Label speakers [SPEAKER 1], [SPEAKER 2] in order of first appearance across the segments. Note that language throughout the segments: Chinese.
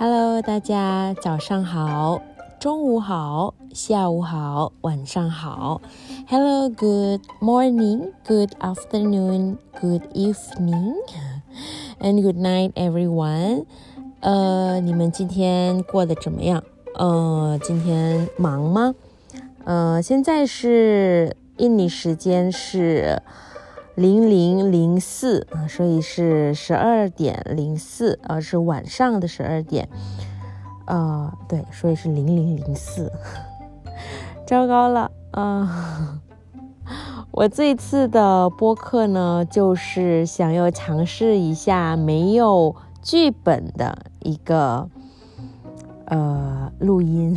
[SPEAKER 1] Hello，大家早上好，中午好，下午好，晚上好。Hello，good morning，good afternoon，good evening，and good night, everyone。呃，你们今天过得怎么样？呃，今天忙吗？呃，现在是印尼时间是。零零零四啊，所以是十二点零四啊，是晚上的十二点，呃，对，所以是零零零四。糟糕了啊！我这次的播客呢，就是想要尝试一下没有剧本的一个呃录音，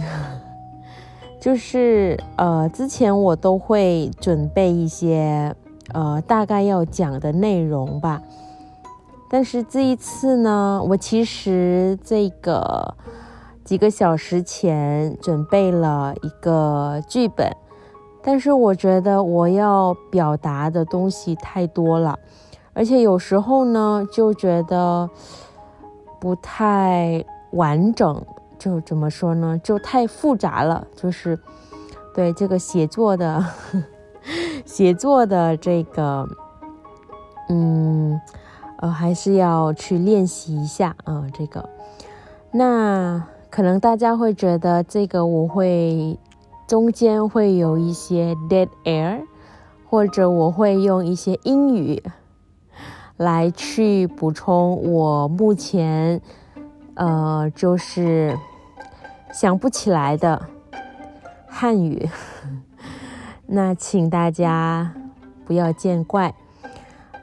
[SPEAKER 1] 就是呃之前我都会准备一些。呃，大概要讲的内容吧。但是这一次呢，我其实这个几个小时前准备了一个剧本，但是我觉得我要表达的东西太多了，而且有时候呢，就觉得不太完整，就怎么说呢，就太复杂了，就是对这个写作的。写作的这个，嗯，呃，还是要去练习一下啊。这个，那可能大家会觉得这个我会中间会有一些 dead air，或者我会用一些英语来去补充我目前呃就是想不起来的汉语。那请大家不要见怪。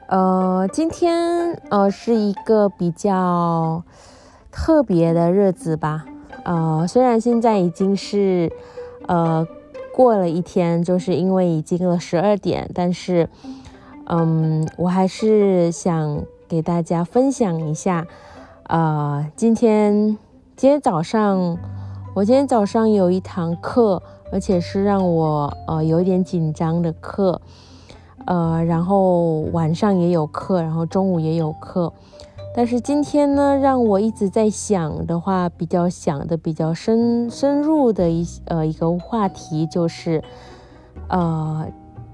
[SPEAKER 1] 呃，今天呃是一个比较特别的日子吧。呃，虽然现在已经是呃过了一天，就是因为已经了十二点，但是嗯，我还是想给大家分享一下。呃，今天今天早上，我今天早上有一堂课。而且是让我呃有一点紧张的课，呃，然后晚上也有课，然后中午也有课，但是今天呢，让我一直在想的话，比较想的比较深深入的一呃一个话题就是，呃，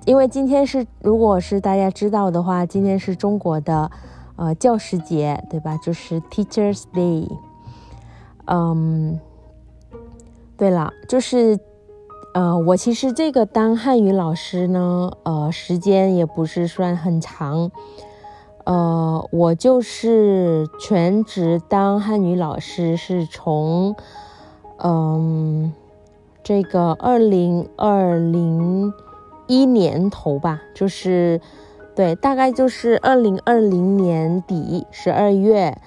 [SPEAKER 1] 因为今天是如果是大家知道的话，今天是中国的呃教师节，对吧？就是 Teachers Day。嗯，对了，就是。呃，我其实这个当汉语老师呢，呃，时间也不是算很长，呃，我就是全职当汉语老师，是从，嗯，这个二零二零一年头吧，就是，对，大概就是二零二零年底十二月，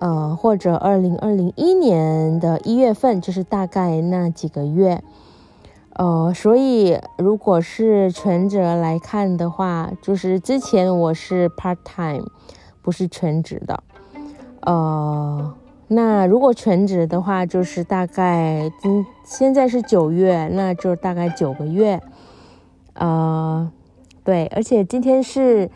[SPEAKER 1] 呃，或者二零二零一年的一月份，就是大概那几个月。呃，所以如果是全职来看的话，就是之前我是 part time，不是全职的。呃，那如果全职的话，就是大概今现在是九月，那就大概九个月。呃，对，而且今天是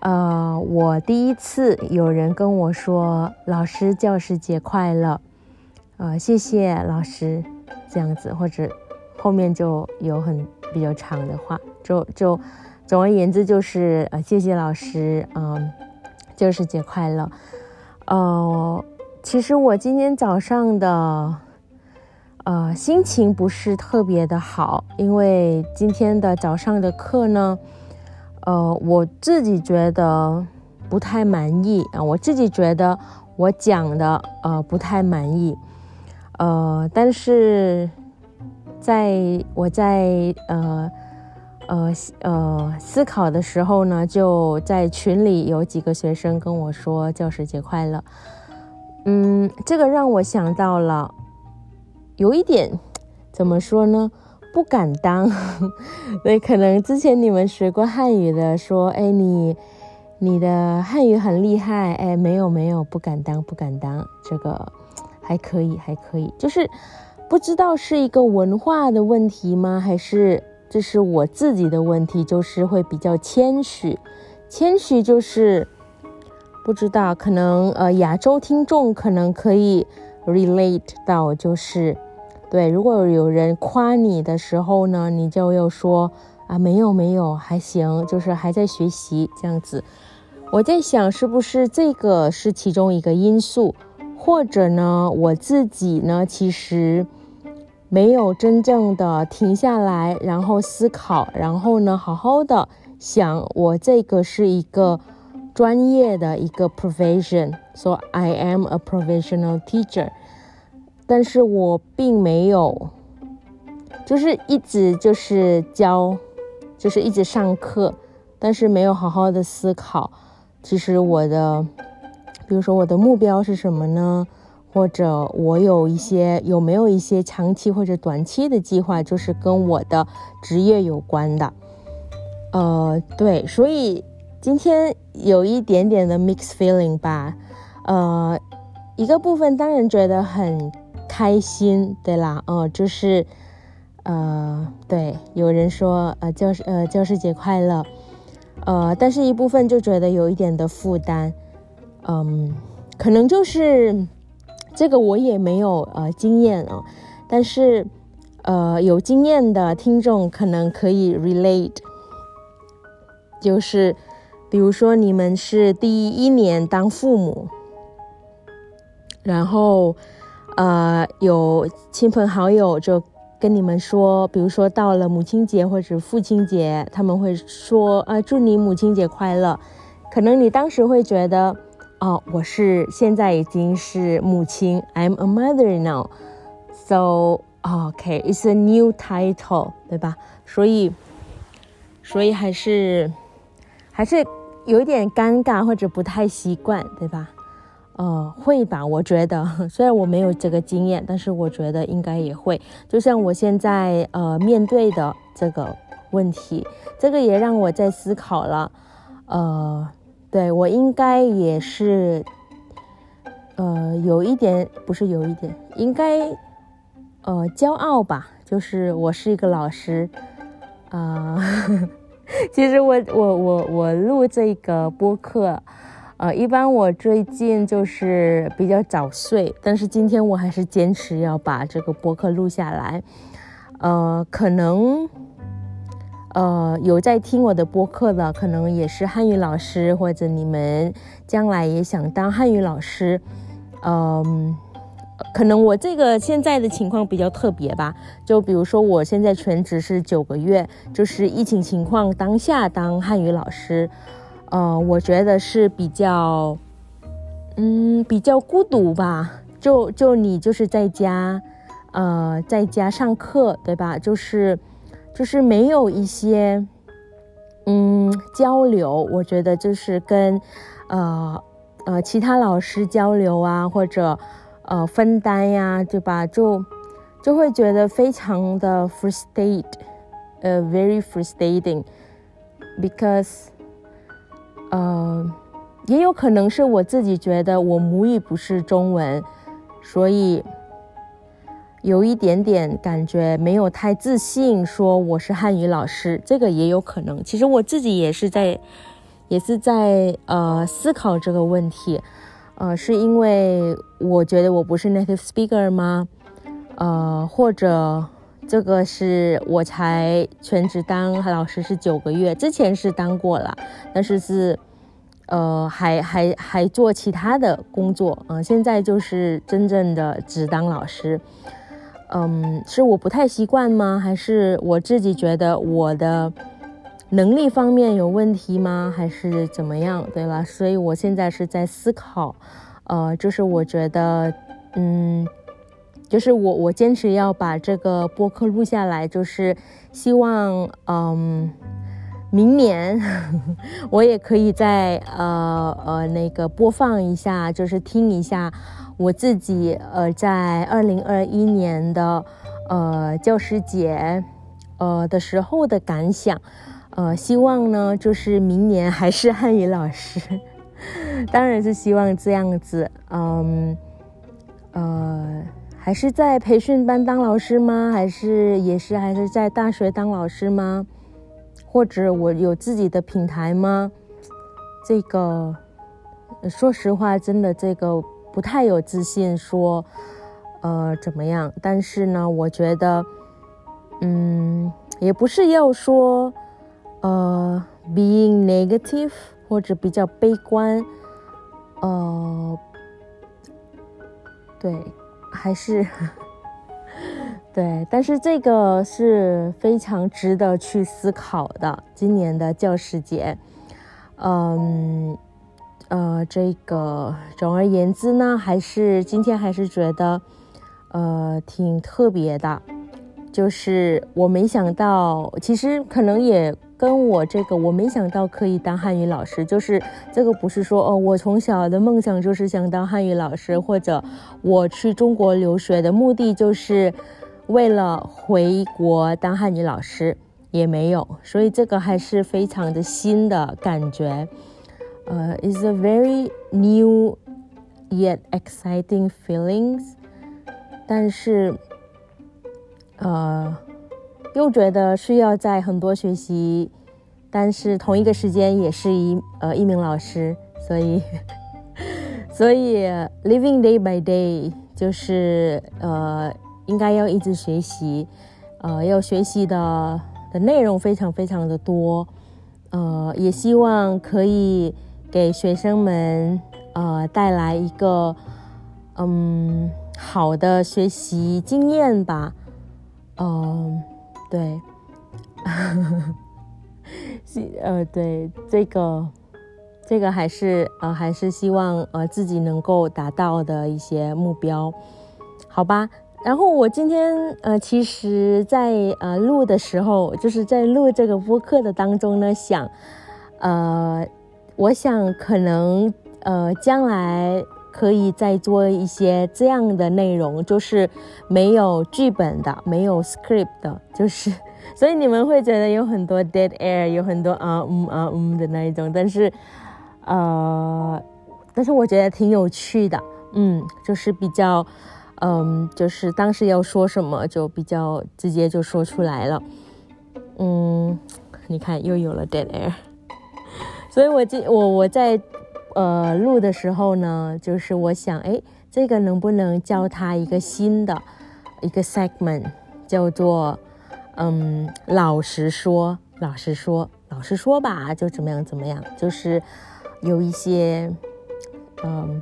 [SPEAKER 1] 呃我第一次有人跟我说“老师教师节快乐”，呃，谢谢老师，这样子或者。后面就有很比较长的话，就就总而言之就是呃，谢谢老师，嗯，教师节快乐。呃，其实我今天早上的呃心情不是特别的好，因为今天的早上的课呢，呃，我自己觉得不太满意啊，我自己觉得我讲的呃不太满意，呃，但是。在我在呃呃呃思考的时候呢，就在群里有几个学生跟我说教师节快乐。嗯，这个让我想到了有一点怎么说呢？不敢当。对，可能之前你们学过汉语的说，哎，你你的汉语很厉害，哎，没有没有，不敢当，不敢当。这个还可以，还可以，就是。不知道是一个文化的问题吗？还是这是我自己的问题？就是会比较谦虚，谦虚就是不知道，可能呃亚洲听众可能可以 relate 到，就是对，如果有人夸你的时候呢，你就要说啊，没有没有，还行，就是还在学习这样子。我在想，是不是这个是其中一个因素，或者呢，我自己呢，其实没有真正的停下来，然后思考，然后呢，好好的想，我这个是一个专业的一个 profession，so I am a professional teacher，但是我并没有，就是一直就是教，就是一直上课，但是没有好好的思考。其实我的，比如说我的目标是什么呢？或者我有一些有没有一些长期或者短期的计划，就是跟我的职业有关的。呃，对，所以今天有一点点的 mix feeling 吧。呃，一个部分当然觉得很开心，对啦，哦，就是呃，对，有人说呃教师呃教师节快乐。呃，但是一部分就觉得有一点的负担，嗯，可能就是这个我也没有呃经验啊，但是呃有经验的听众可能可以 relate，就是比如说你们是第一年当父母，然后呃有亲朋好友就。跟你们说，比如说到了母亲节或者父亲节，他们会说啊，祝你母亲节快乐。可能你当时会觉得，哦，我是现在已经是母亲，I'm a mother now，so OK，it's a new title，对吧？所以，所以还是还是有一点尴尬或者不太习惯，对吧？呃，会吧？我觉得，虽然我没有这个经验，但是我觉得应该也会。就像我现在呃面对的这个问题，这个也让我在思考了。呃，对我应该也是，呃，有一点不是有一点，应该呃骄傲吧？就是我是一个老师啊。其实我我我我录这个播客。呃，一般我最近就是比较早睡，但是今天我还是坚持要把这个播客录下来。呃，可能，呃，有在听我的播客的，可能也是汉语老师，或者你们将来也想当汉语老师。嗯，可能我这个现在的情况比较特别吧，就比如说我现在全职是九个月，就是疫情情况当下当汉语老师。呃，我觉得是比较，嗯，比较孤独吧。就就你就是在家，呃，在家上课，对吧？就是，就是没有一些，嗯，交流。我觉得就是跟，呃，呃，其他老师交流啊，或者，呃，分担呀，对吧？就就会觉得非常的 frustrated，呃，very frustrating，because。呃，也有可能是我自己觉得我母语不是中文，所以有一点点感觉没有太自信，说我是汉语老师，这个也有可能。其实我自己也是在，也是在呃思考这个问题，呃，是因为我觉得我不是 native speaker 吗？呃，或者这个是我才全职当老师是九个月，之前是当过了，但是是。呃，还还还做其他的工作啊，现在就是真正的只当老师。嗯，是我不太习惯吗？还是我自己觉得我的能力方面有问题吗？还是怎么样？对吧？所以我现在是在思考。呃，就是我觉得，嗯，就是我我坚持要把这个播客录下来，就是希望，嗯。明年 我也可以在呃呃那个播放一下，就是听一下我自己呃在二零二一年的呃教师节呃的时候的感想，呃希望呢就是明年还是汉语老师，当然是希望这样子，嗯呃还是在培训班当老师吗？还是也是还是在大学当老师吗？或者我有自己的品牌吗？这个，说实话，真的这个不太有自信。说，呃怎么样，但是呢，我觉得，嗯，也不是要说，呃，being negative 或者比较悲观，呃，对，还是。对，但是这个是非常值得去思考的。今年的教师节，嗯，呃，这个总而言之呢，还是今天还是觉得，呃，挺特别的。就是我没想到，其实可能也跟我这个，我没想到可以当汉语老师。就是这个不是说哦，我从小的梦想就是想当汉语老师，或者我去中国留学的目的就是。为了回国当汉语老师也没有，所以这个还是非常的新的感觉。呃，is a very new yet exciting feelings。但是，呃，又觉得需要在很多学习，但是同一个时间也是一呃一名老师，所以，所以 living day by day 就是呃。应该要一直学习，呃，要学习的的内容非常非常的多，呃，也希望可以给学生们呃带来一个嗯好的学习经验吧，嗯，对，呃，对这个这个还是呃还是希望呃自己能够达到的一些目标，好吧。然后我今天呃，其实，在呃录的时候，就是在录这个播客的当中呢，想，呃，我想可能呃将来可以再做一些这样的内容，就是没有剧本的，没有 script 的，就是，所以你们会觉得有很多 dead air，有很多啊嗯啊嗯的那一种，但是，呃，但是我觉得挺有趣的，嗯，就是比较。嗯，就是当时要说什么就比较直接就说出来了。嗯，你看又有了 dead air，所以我今我我在呃录的时候呢，就是我想，哎，这个能不能教他一个新的一个 segment，叫做嗯，老实说，老实说，老实说吧，就怎么样怎么样，就是有一些嗯。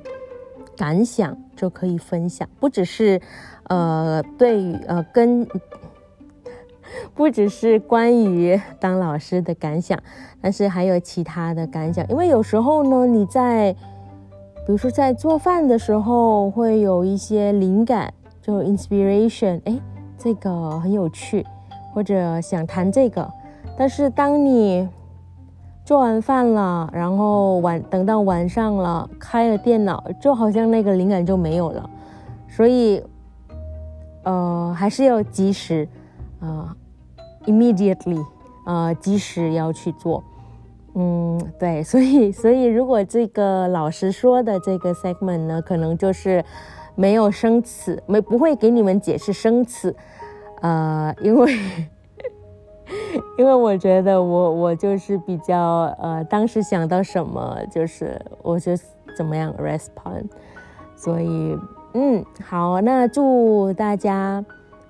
[SPEAKER 1] 感想就可以分享，不只是，呃，对于呃跟，不只是关于当老师的感想，但是还有其他的感想。因为有时候呢，你在，比如说在做饭的时候，会有一些灵感，就 inspiration，哎，这个很有趣，或者想谈这个，但是当你。做完饭了，然后晚等到晚上了，开了电脑，就好像那个灵感就没有了，所以，呃，还是要及时，啊，immediately，呃，及时要去做，嗯，对，所以，所以如果这个老师说的这个 segment 呢，可能就是没有生词，没不会给你们解释生词，呃，因为。因为我觉得我我就是比较呃，当时想到什么就是我就怎么样 respond，所以嗯好，那祝大家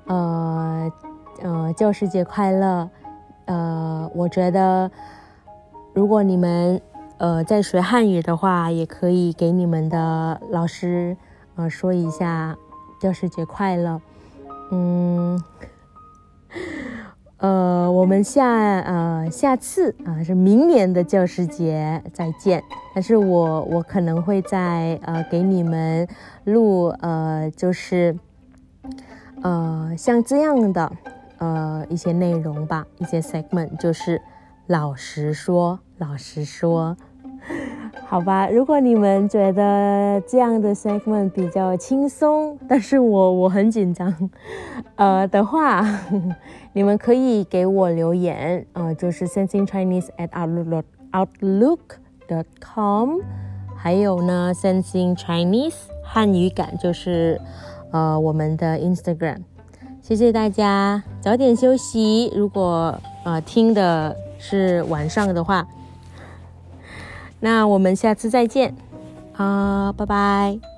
[SPEAKER 1] 呃呃教师节快乐，呃我觉得如果你们呃在学汉语的话，也可以给你们的老师呃说一下教师节快乐，嗯。呃，我们下呃下次啊是明年的教师节再见。但是我我可能会在呃给你们录呃就是呃像这样的呃一些内容吧，一些 segment，就是老实说，老实说。好吧，如果你们觉得这样的 segment 比较轻松，但是我我很紧张，呃的话，你们可以给我留言，呃，就是 sensing Chinese at outlook outlook dot com，还有呢 sensing Chinese 汉语感就是呃我们的 Instagram，谢谢大家，早点休息。如果呃听的是晚上的话。那我们下次再见，好，拜拜。